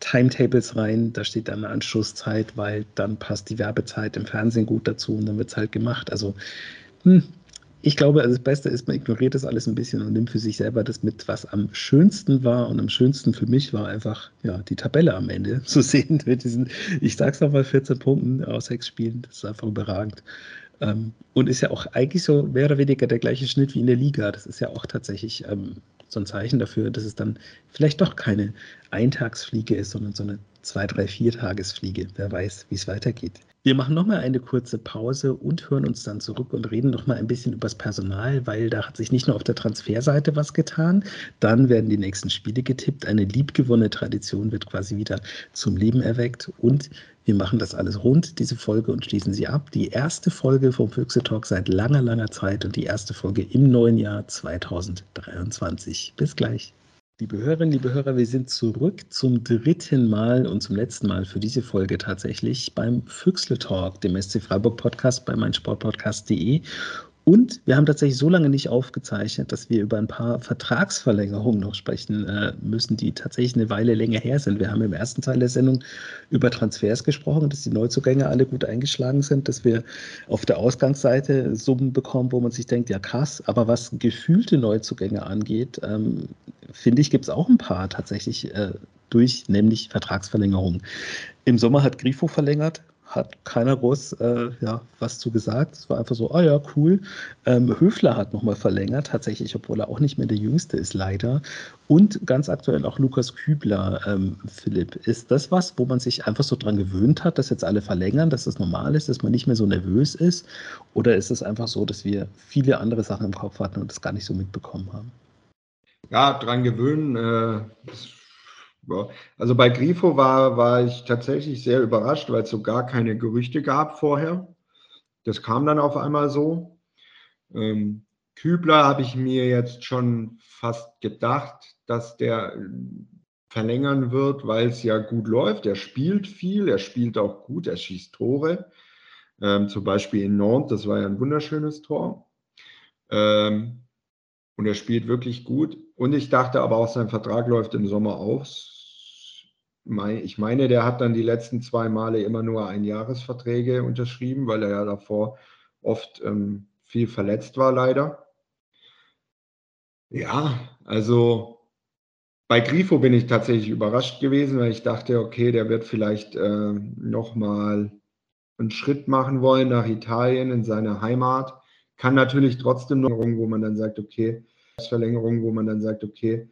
Timetables rein. Da steht dann eine Anschlusszeit, weil dann passt die Werbezeit im Fernsehen gut dazu und dann wird es halt gemacht. Also hm, ich glaube, also das Beste ist, man ignoriert das alles ein bisschen und nimmt für sich selber das mit, was am schönsten war. Und am schönsten für mich war einfach ja, die Tabelle am Ende zu sehen mit diesen, ich sag's nochmal, 14 Punkten aus sechs Spielen. Das ist einfach überragend. Ähm, und ist ja auch eigentlich so mehr oder weniger der gleiche Schnitt wie in der Liga. Das ist ja auch tatsächlich ähm, so ein Zeichen dafür, dass es dann vielleicht doch keine Eintagsfliege ist, sondern so eine Zwei-, Drei-, Viertagesfliege. Wer weiß, wie es weitergeht. Wir machen nochmal eine kurze Pause und hören uns dann zurück und reden nochmal ein bisschen über das Personal, weil da hat sich nicht nur auf der Transferseite was getan, dann werden die nächsten Spiele getippt, eine liebgewonnene Tradition wird quasi wieder zum Leben erweckt und wir machen das alles rund, diese Folge, und schließen sie ab. Die erste Folge vom Füchse Talk seit langer, langer Zeit und die erste Folge im neuen Jahr 2023. Bis gleich. Liebe Hörerinnen, liebe Hörer, wir sind zurück zum dritten Mal und zum letzten Mal für diese Folge tatsächlich beim Füchsle Talk, dem SC Freiburg Podcast bei meinsportpodcast.de. Und wir haben tatsächlich so lange nicht aufgezeichnet, dass wir über ein paar Vertragsverlängerungen noch sprechen äh, müssen, die tatsächlich eine Weile länger her sind. Wir haben im ersten Teil der Sendung über Transfers gesprochen, dass die Neuzugänge alle gut eingeschlagen sind, dass wir auf der Ausgangsseite Summen bekommen, wo man sich denkt, ja krass, aber was gefühlte Neuzugänge angeht, ähm, finde ich, gibt es auch ein paar tatsächlich äh, durch, nämlich Vertragsverlängerungen. Im Sommer hat Grifo verlängert, hat keiner groß äh, ja, was zu gesagt. Es war einfach so, ah ja, cool. Ähm, Höfler hat nochmal verlängert, tatsächlich, obwohl er auch nicht mehr der Jüngste ist, leider. Und ganz aktuell auch Lukas Kübler, ähm, Philipp. Ist das was, wo man sich einfach so dran gewöhnt hat, dass jetzt alle verlängern, dass das normal ist, dass man nicht mehr so nervös ist? Oder ist es einfach so, dass wir viele andere Sachen im Kopf hatten und das gar nicht so mitbekommen haben? Ja, dran gewöhnen, äh, also bei Grifo war, war ich tatsächlich sehr überrascht, weil es so gar keine Gerüchte gab vorher. Das kam dann auf einmal so. Ähm, Kübler habe ich mir jetzt schon fast gedacht, dass der äh, verlängern wird, weil es ja gut läuft. Er spielt viel, er spielt auch gut, er schießt Tore. Ähm, zum Beispiel in Nantes, das war ja ein wunderschönes Tor. Ähm, und er spielt wirklich gut. Und ich dachte aber auch, sein Vertrag läuft im Sommer aus ich meine, der hat dann die letzten zwei Male immer nur Einjahresverträge unterschrieben, weil er ja davor oft ähm, viel verletzt war, leider. Ja, also bei Grifo bin ich tatsächlich überrascht gewesen, weil ich dachte, okay, der wird vielleicht äh, nochmal einen Schritt machen wollen nach Italien in seine Heimat. Kann natürlich trotzdem noch, wo man dann sagt, okay, Verlängerung, wo man dann sagt, okay,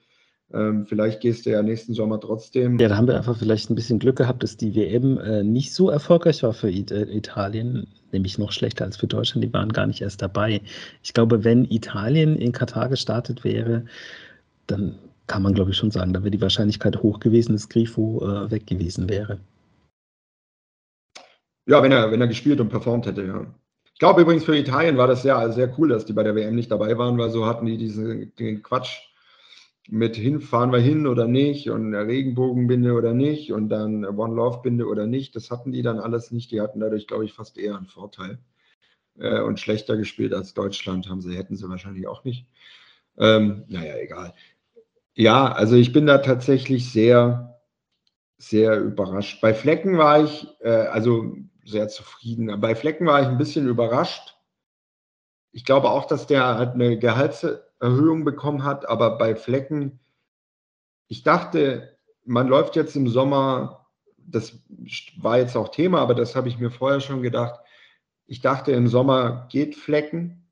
vielleicht gehst du ja nächsten Sommer trotzdem. Ja, da haben wir einfach vielleicht ein bisschen Glück gehabt, dass die WM äh, nicht so erfolgreich war für It äh, Italien, nämlich noch schlechter als für Deutschland. Die waren gar nicht erst dabei. Ich glaube, wenn Italien in Katar gestartet wäre, dann kann man, glaube ich, schon sagen, da wäre die Wahrscheinlichkeit hoch gewesen, dass Grifo äh, weg gewesen wäre. Ja, wenn er, wenn er gespielt und performt hätte, ja. Ich glaube übrigens für Italien war das sehr, sehr cool, dass die bei der WM nicht dabei waren, weil so hatten die diesen den Quatsch mit hin, fahren wir hin oder nicht und Regenbogenbinde oder nicht und dann One Love Binde oder nicht. Das hatten die dann alles nicht. Die hatten dadurch, glaube ich, fast eher einen Vorteil. äh, und schlechter gespielt als Deutschland haben sie, hätten sie wahrscheinlich auch nicht. Ähm, naja, egal. Ja, also ich bin da tatsächlich sehr, sehr überrascht. Bei Flecken war ich, äh, also sehr zufrieden. Bei Flecken war ich ein bisschen überrascht. Ich glaube auch, dass der halt eine Gehaltserhöhung bekommen hat, aber bei Flecken, ich dachte, man läuft jetzt im Sommer, das war jetzt auch Thema, aber das habe ich mir vorher schon gedacht. Ich dachte, im Sommer geht Flecken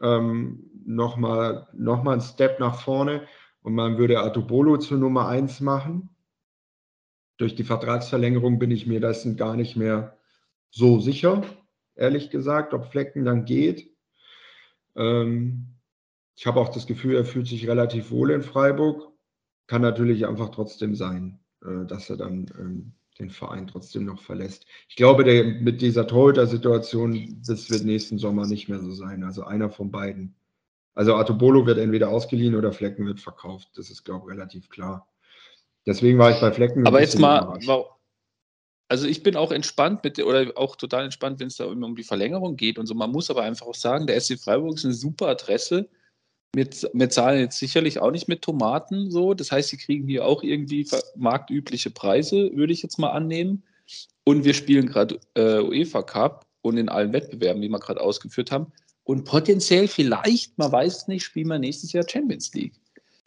ähm, nochmal noch mal einen Step nach vorne und man würde Atobolo zur Nummer 1 machen. Durch die Vertragsverlängerung bin ich mir dessen gar nicht mehr so sicher, ehrlich gesagt, ob Flecken dann geht. Ähm, ich habe auch das Gefühl, er fühlt sich relativ wohl in Freiburg. Kann natürlich einfach trotzdem sein, äh, dass er dann ähm, den Verein trotzdem noch verlässt. Ich glaube, der, mit dieser Torhüter-Situation, das wird nächsten Sommer nicht mehr so sein. Also einer von beiden. Also Artobolo wird entweder ausgeliehen oder Flecken wird verkauft. Das ist, glaube ich, relativ klar. Deswegen war ich bei Flecken. Aber jetzt mal, also ich bin auch entspannt mit oder auch total entspannt, wenn es da um die Verlängerung geht und so. Man muss aber einfach auch sagen, der SC Freiburg ist eine super Adresse. Wir, wir zahlen jetzt sicherlich auch nicht mit Tomaten so. Das heißt, sie kriegen hier auch irgendwie marktübliche Preise, würde ich jetzt mal annehmen. Und wir spielen gerade äh, UEFA Cup und in allen Wettbewerben, die wir gerade ausgeführt haben. Und potenziell vielleicht, man weiß es nicht, spielen wir nächstes Jahr Champions League.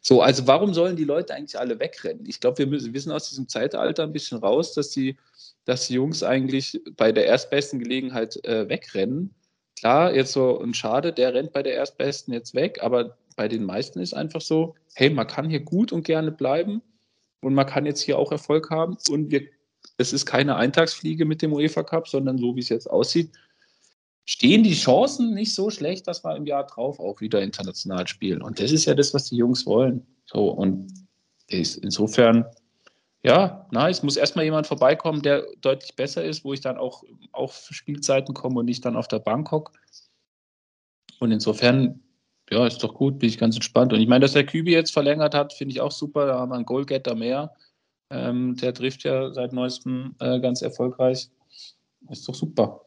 So, also warum sollen die Leute eigentlich alle wegrennen? Ich glaube, wir müssen, wir sind aus diesem Zeitalter ein bisschen raus, dass die dass die Jungs eigentlich bei der erstbesten Gelegenheit äh, wegrennen. Klar, jetzt so ein Schade, der rennt bei der erstbesten jetzt weg, aber bei den meisten ist einfach so, hey, man kann hier gut und gerne bleiben und man kann jetzt hier auch Erfolg haben und wir, es ist keine Eintagsfliege mit dem UEFA Cup, sondern so wie es jetzt aussieht, stehen die Chancen nicht so schlecht, dass wir im Jahr drauf auch wieder international spielen. Und das ist ja das, was die Jungs wollen. So, und insofern ja, nice. Muss erstmal jemand vorbeikommen, der deutlich besser ist, wo ich dann auch, für Spielzeiten komme und nicht dann auf der Bank hocke. Und insofern, ja, ist doch gut, bin ich ganz entspannt. Und ich meine, dass der Kübi jetzt verlängert hat, finde ich auch super. Da haben wir einen Goalgetter mehr. Ähm, der trifft ja seit neuestem äh, ganz erfolgreich. Ist doch super.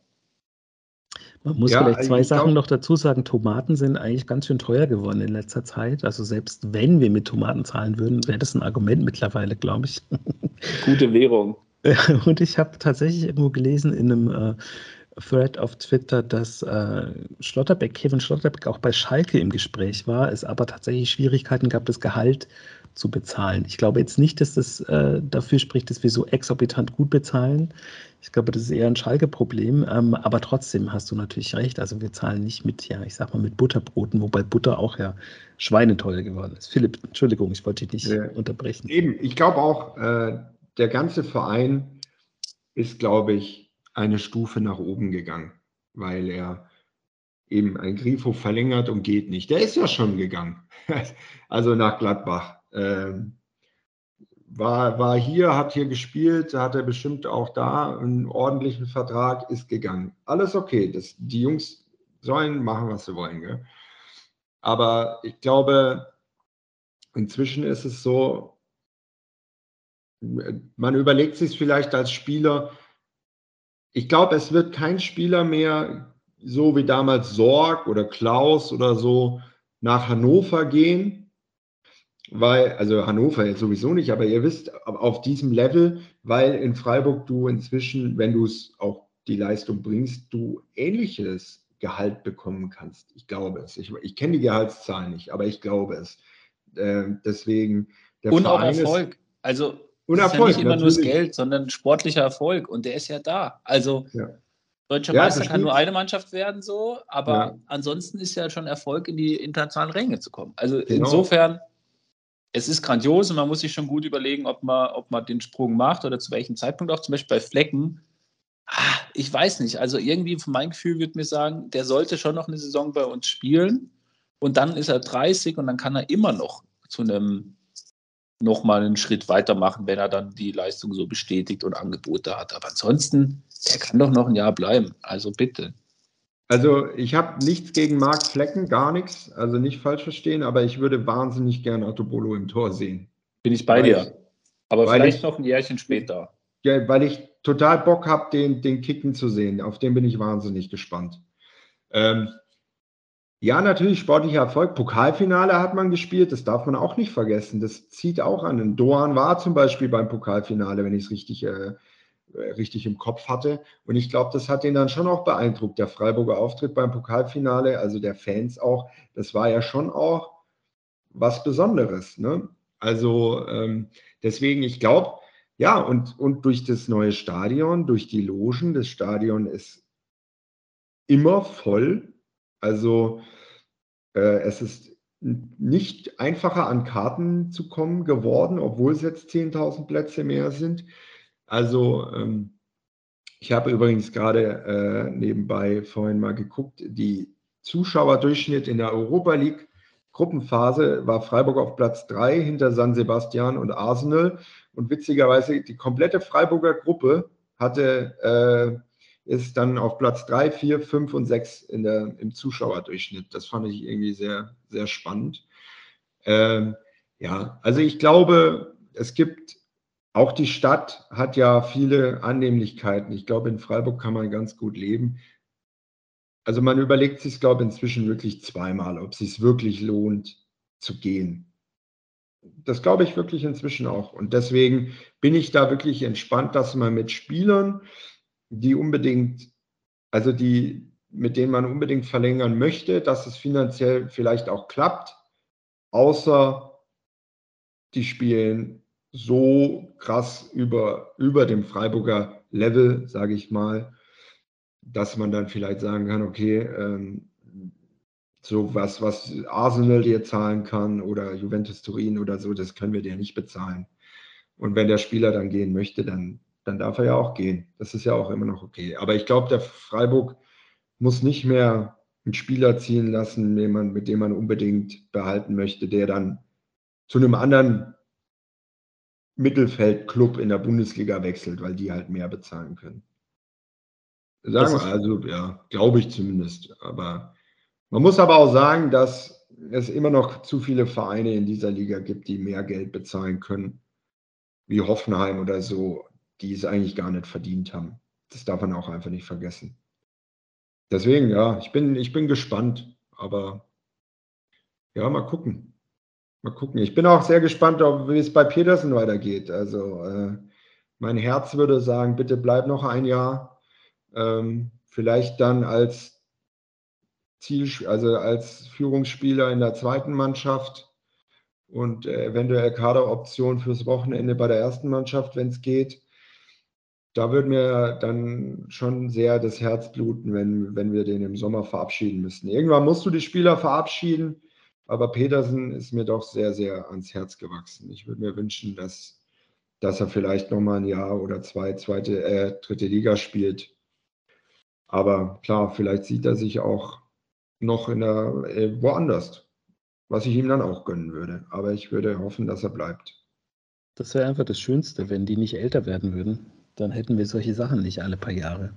Man muss ja, vielleicht zwei Sachen noch dazu sagen. Tomaten sind eigentlich ganz schön teuer geworden in letzter Zeit. Also selbst wenn wir mit Tomaten zahlen würden, wäre das ein Argument mittlerweile, glaube ich. Gute Währung. Und ich habe tatsächlich irgendwo gelesen in einem äh, Thread auf Twitter, dass äh, Schlotterbeck, Kevin Schlotterbeck auch bei Schalke im Gespräch war, es aber tatsächlich Schwierigkeiten gab, das Gehalt zu bezahlen. Ich glaube jetzt nicht, dass das äh, dafür spricht, dass wir so exorbitant gut bezahlen. Ich glaube, das ist eher ein Schalke-Problem. Ähm, aber trotzdem hast du natürlich recht. Also wir zahlen nicht mit, ja, ich sag mal, mit Butterbroten, wobei Butter auch ja schweineteuer geworden ist. Philipp, Entschuldigung, ich wollte dich nicht äh, unterbrechen. Eben, ich glaube auch, äh, der ganze Verein ist, glaube ich, eine Stufe nach oben gegangen, weil er eben ein Grifo verlängert und geht nicht. Der ist ja schon gegangen. also nach Gladbach. Ähm, war, war hier, hat hier gespielt, hat er bestimmt auch da einen ordentlichen Vertrag, ist gegangen. Alles okay, das, die Jungs sollen machen, was sie wollen. Gell? Aber ich glaube, inzwischen ist es so, man überlegt sich vielleicht als Spieler, ich glaube, es wird kein Spieler mehr so wie damals Sorg oder Klaus oder so nach Hannover gehen weil, also Hannover jetzt sowieso nicht, aber ihr wisst, auf diesem Level, weil in Freiburg du inzwischen, wenn du es auch die Leistung bringst, du ähnliches Gehalt bekommen kannst. Ich glaube es. Ich, ich kenne die Gehaltszahlen nicht, aber ich glaube es. Äh, deswegen. Der und auch Erfolg. Ist, also und Erfolg, ja nicht immer natürlich. nur das Geld, sondern sportlicher Erfolg. Und der ist ja da. Also ja. Deutscher ja, Meister kann nur eine Mannschaft werden, so, aber ansonsten ist ja schon Erfolg, in die internationalen Ränge zu kommen. Also genau. insofern es ist grandios und man muss sich schon gut überlegen, ob man, ob man den Sprung macht oder zu welchem Zeitpunkt auch. Zum Beispiel bei Flecken. Ah, ich weiß nicht. Also irgendwie von meinem Gefühl würde mir sagen, der sollte schon noch eine Saison bei uns spielen. Und dann ist er 30 und dann kann er immer noch zu einem nochmal einen Schritt weitermachen, wenn er dann die Leistung so bestätigt und Angebote hat. Aber ansonsten, er kann doch noch ein Jahr bleiben. Also bitte. Also ich habe nichts gegen Marc Flecken, gar nichts. Also nicht falsch verstehen, aber ich würde wahnsinnig gerne Artobolo im Tor sehen. Bin ich bei dir. Ich, aber vielleicht ich, noch ein Jährchen später. Ja, weil ich total Bock habe, den, den Kicken zu sehen. Auf den bin ich wahnsinnig gespannt. Ähm, ja, natürlich sportlicher Erfolg. Pokalfinale hat man gespielt, das darf man auch nicht vergessen. Das zieht auch an. Doan war zum Beispiel beim Pokalfinale, wenn ich es richtig, äh, richtig im Kopf hatte. Und ich glaube, das hat ihn dann schon auch beeindruckt. Der Freiburger Auftritt beim Pokalfinale, also der Fans auch, das war ja schon auch was Besonderes. Ne? Also ähm, deswegen, ich glaube, ja, und, und durch das neue Stadion, durch die Logen, das Stadion ist immer voll. Also äh, es ist nicht einfacher an Karten zu kommen geworden, obwohl es jetzt 10.000 Plätze mehr sind. Also ähm, ich habe übrigens gerade äh, nebenbei vorhin mal geguckt, die Zuschauerdurchschnitt in der Europa League Gruppenphase war Freiburg auf Platz 3 hinter San Sebastian und Arsenal. Und witzigerweise, die komplette Freiburger Gruppe hatte, äh, ist dann auf Platz 3, 4, 5 und 6 in der, im Zuschauerdurchschnitt. Das fand ich irgendwie sehr, sehr spannend. Ähm, ja, also ich glaube, es gibt auch die Stadt hat ja viele Annehmlichkeiten. Ich glaube, in Freiburg kann man ganz gut leben. Also man überlegt sich, glaube ich, inzwischen wirklich zweimal, ob es sich wirklich lohnt zu gehen. Das glaube ich wirklich inzwischen auch. Und deswegen bin ich da wirklich entspannt, dass man mit Spielern, die unbedingt, also die, mit denen man unbedingt verlängern möchte, dass es finanziell vielleicht auch klappt, außer die spielen so krass über, über dem Freiburger Level, sage ich mal, dass man dann vielleicht sagen kann, okay, ähm, so was, was Arsenal dir zahlen kann oder Juventus Turin oder so, das können wir dir nicht bezahlen. Und wenn der Spieler dann gehen möchte, dann, dann darf er ja auch gehen. Das ist ja auch immer noch okay. Aber ich glaube, der Freiburg muss nicht mehr einen Spieler ziehen lassen, mit dem man unbedingt behalten möchte, der dann zu einem anderen Mittelfeldclub in der Bundesliga wechselt, weil die halt mehr bezahlen können. Sagen wir also, ja, glaube ich zumindest. Aber man muss aber auch sagen, dass es immer noch zu viele Vereine in dieser Liga gibt, die mehr Geld bezahlen können, wie Hoffenheim oder so, die es eigentlich gar nicht verdient haben. Das darf man auch einfach nicht vergessen. Deswegen, ja, ich bin, ich bin gespannt, aber ja, mal gucken. Mal gucken. Ich bin auch sehr gespannt, wie es bei Petersen weitergeht. Also, äh, mein Herz würde sagen, bitte bleib noch ein Jahr ähm, vielleicht dann als Ziel, also als Führungsspieler in der zweiten Mannschaft und äh, eventuell Kaderoption fürs Wochenende bei der ersten Mannschaft, wenn es geht. Da würde mir dann schon sehr das Herz bluten, wenn, wenn wir den im Sommer verabschieden müssen. Irgendwann musst du die Spieler verabschieden, aber Petersen ist mir doch sehr, sehr ans Herz gewachsen. Ich würde mir wünschen, dass, dass er vielleicht nochmal ein Jahr oder zwei zweite, äh, dritte Liga spielt aber klar, vielleicht sieht er sich auch noch in der, äh, woanders, was ich ihm dann auch gönnen würde. Aber ich würde hoffen, dass er bleibt. Das wäre einfach das Schönste, wenn die nicht älter werden würden. Dann hätten wir solche Sachen nicht alle paar Jahre.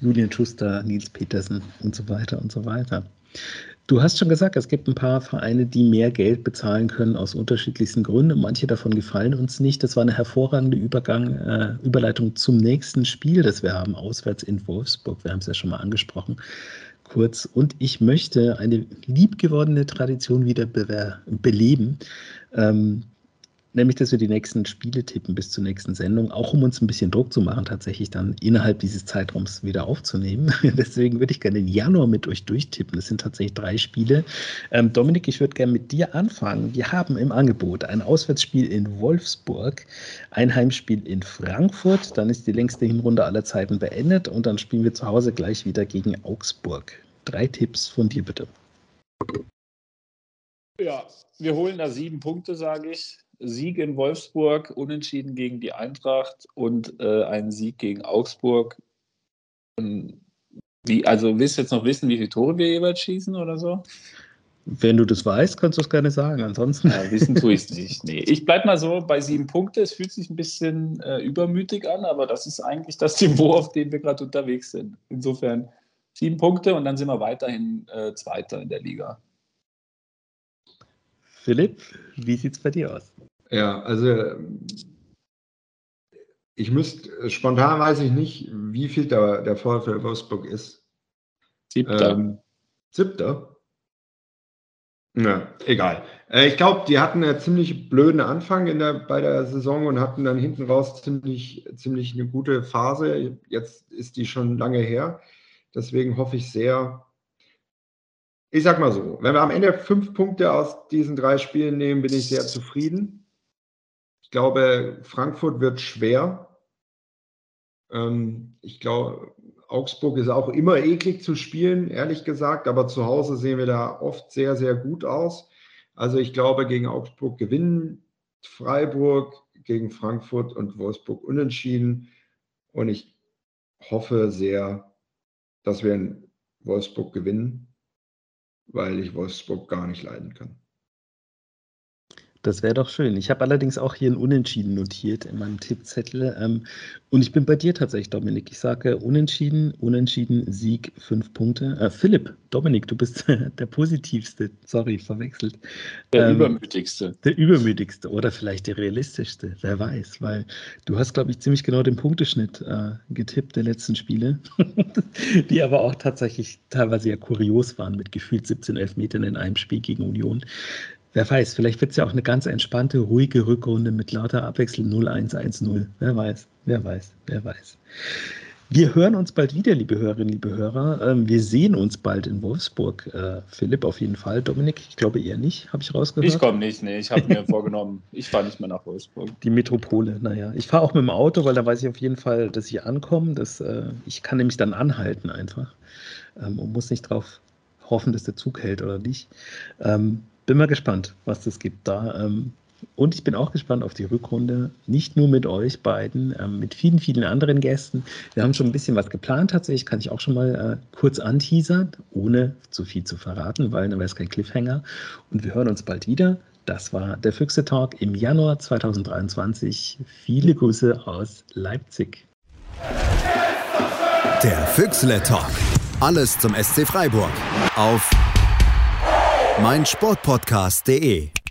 Julian Schuster, Nils Petersen und so weiter und so weiter. Du hast schon gesagt, es gibt ein paar Vereine, die mehr Geld bezahlen können aus unterschiedlichsten Gründen. Manche davon gefallen uns nicht. Das war eine hervorragende Übergang, äh, Überleitung zum nächsten Spiel, das wir haben, auswärts in Wolfsburg. Wir haben es ja schon mal angesprochen, kurz. Und ich möchte eine liebgewordene Tradition wieder be beleben. Ähm, nämlich, dass wir die nächsten Spiele tippen bis zur nächsten Sendung, auch um uns ein bisschen Druck zu machen, tatsächlich dann innerhalb dieses Zeitraums wieder aufzunehmen. Deswegen würde ich gerne den Januar mit euch durchtippen. Das sind tatsächlich drei Spiele. Ähm, Dominik, ich würde gerne mit dir anfangen. Wir haben im Angebot ein Auswärtsspiel in Wolfsburg, ein Heimspiel in Frankfurt, dann ist die längste Hinrunde aller Zeiten beendet und dann spielen wir zu Hause gleich wieder gegen Augsburg. Drei Tipps von dir bitte. Ja, wir holen da sieben Punkte, sage ich. Sieg in Wolfsburg, Unentschieden gegen die Eintracht und äh, einen Sieg gegen Augsburg. Wie, also willst du jetzt noch wissen, wie viele Tore wir jeweils schießen oder so? Wenn du das weißt, kannst du es gerne sagen. Ansonsten. Ja, wissen tue ich es nicht. Nee. Ich bleibe mal so bei sieben Punkte. Es fühlt sich ein bisschen äh, übermütig an, aber das ist eigentlich das Niveau, auf dem wir gerade unterwegs sind. Insofern sieben Punkte und dann sind wir weiterhin äh, Zweiter in der Liga. Philipp, wie sieht es bei dir aus? Ja, also ich müsste, spontan weiß ich nicht, wie viel der, der VfL Wolfsburg ist. Siebter. Ähm, siebter? Na, egal. Äh, ich glaube, die hatten einen ziemlich blöden Anfang in der, bei der Saison und hatten dann hinten raus ziemlich, ziemlich eine gute Phase. Jetzt ist die schon lange her. Deswegen hoffe ich sehr, ich sag mal so, wenn wir am Ende fünf Punkte aus diesen drei Spielen nehmen, bin ich sehr zufrieden. Ich glaube, Frankfurt wird schwer. Ähm, ich glaube, Augsburg ist auch immer eklig zu spielen, ehrlich gesagt, aber zu Hause sehen wir da oft sehr, sehr gut aus. Also ich glaube, gegen Augsburg gewinnen Freiburg, gegen Frankfurt und Wolfsburg unentschieden. Und ich hoffe sehr, dass wir in Wolfsburg gewinnen, weil ich Wolfsburg gar nicht leiden kann. Das wäre doch schön. Ich habe allerdings auch hier ein Unentschieden notiert in meinem Tippzettel. Ähm, und ich bin bei dir tatsächlich, Dominik. Ich sage Unentschieden, Unentschieden, Sieg, fünf Punkte. Äh, Philipp, Dominik, du bist der positivste. Sorry, verwechselt. Der ähm, übermütigste. Der übermütigste oder vielleicht der realistischste. Wer weiß, weil du hast, glaube ich, ziemlich genau den Punkteschnitt äh, getippt der letzten Spiele, die aber auch tatsächlich teilweise ja kurios waren mit gefühlt 17 Elfmetern in einem Spiel gegen Union. Wer weiß, vielleicht wird es ja auch eine ganz entspannte, ruhige Rückrunde mit lauter Abwechslung 0-1-1-0. Wer weiß, wer weiß, wer weiß. Wir hören uns bald wieder, liebe Hörerinnen, liebe Hörer. Ähm, wir sehen uns bald in Wolfsburg. Äh, Philipp auf jeden Fall. Dominik, ich glaube eher nicht, habe ich rausgehört. Ich komme nicht, nee. Ich habe mir vorgenommen, ich fahre nicht mehr nach Wolfsburg. Die Metropole, naja. Ich fahre auch mit dem Auto, weil da weiß ich auf jeden Fall, dass ich ankomme. Dass, äh, ich kann nämlich dann anhalten einfach ähm, und muss nicht darauf hoffen, dass der Zug hält oder nicht. Ähm, bin mal gespannt, was das gibt da. Ähm, und ich bin auch gespannt auf die Rückrunde, nicht nur mit euch beiden, ähm, mit vielen, vielen anderen Gästen. Wir haben schon ein bisschen was geplant tatsächlich, kann ich auch schon mal äh, kurz anteasern, ohne zu viel zu verraten, weil dann wäre es kein Cliffhanger. Und wir hören uns bald wieder. Das war der Füchse Talk im Januar 2023. Viele Grüße aus Leipzig. Der Füchsle Talk. Alles zum SC Freiburg auf meinsportpodcast.de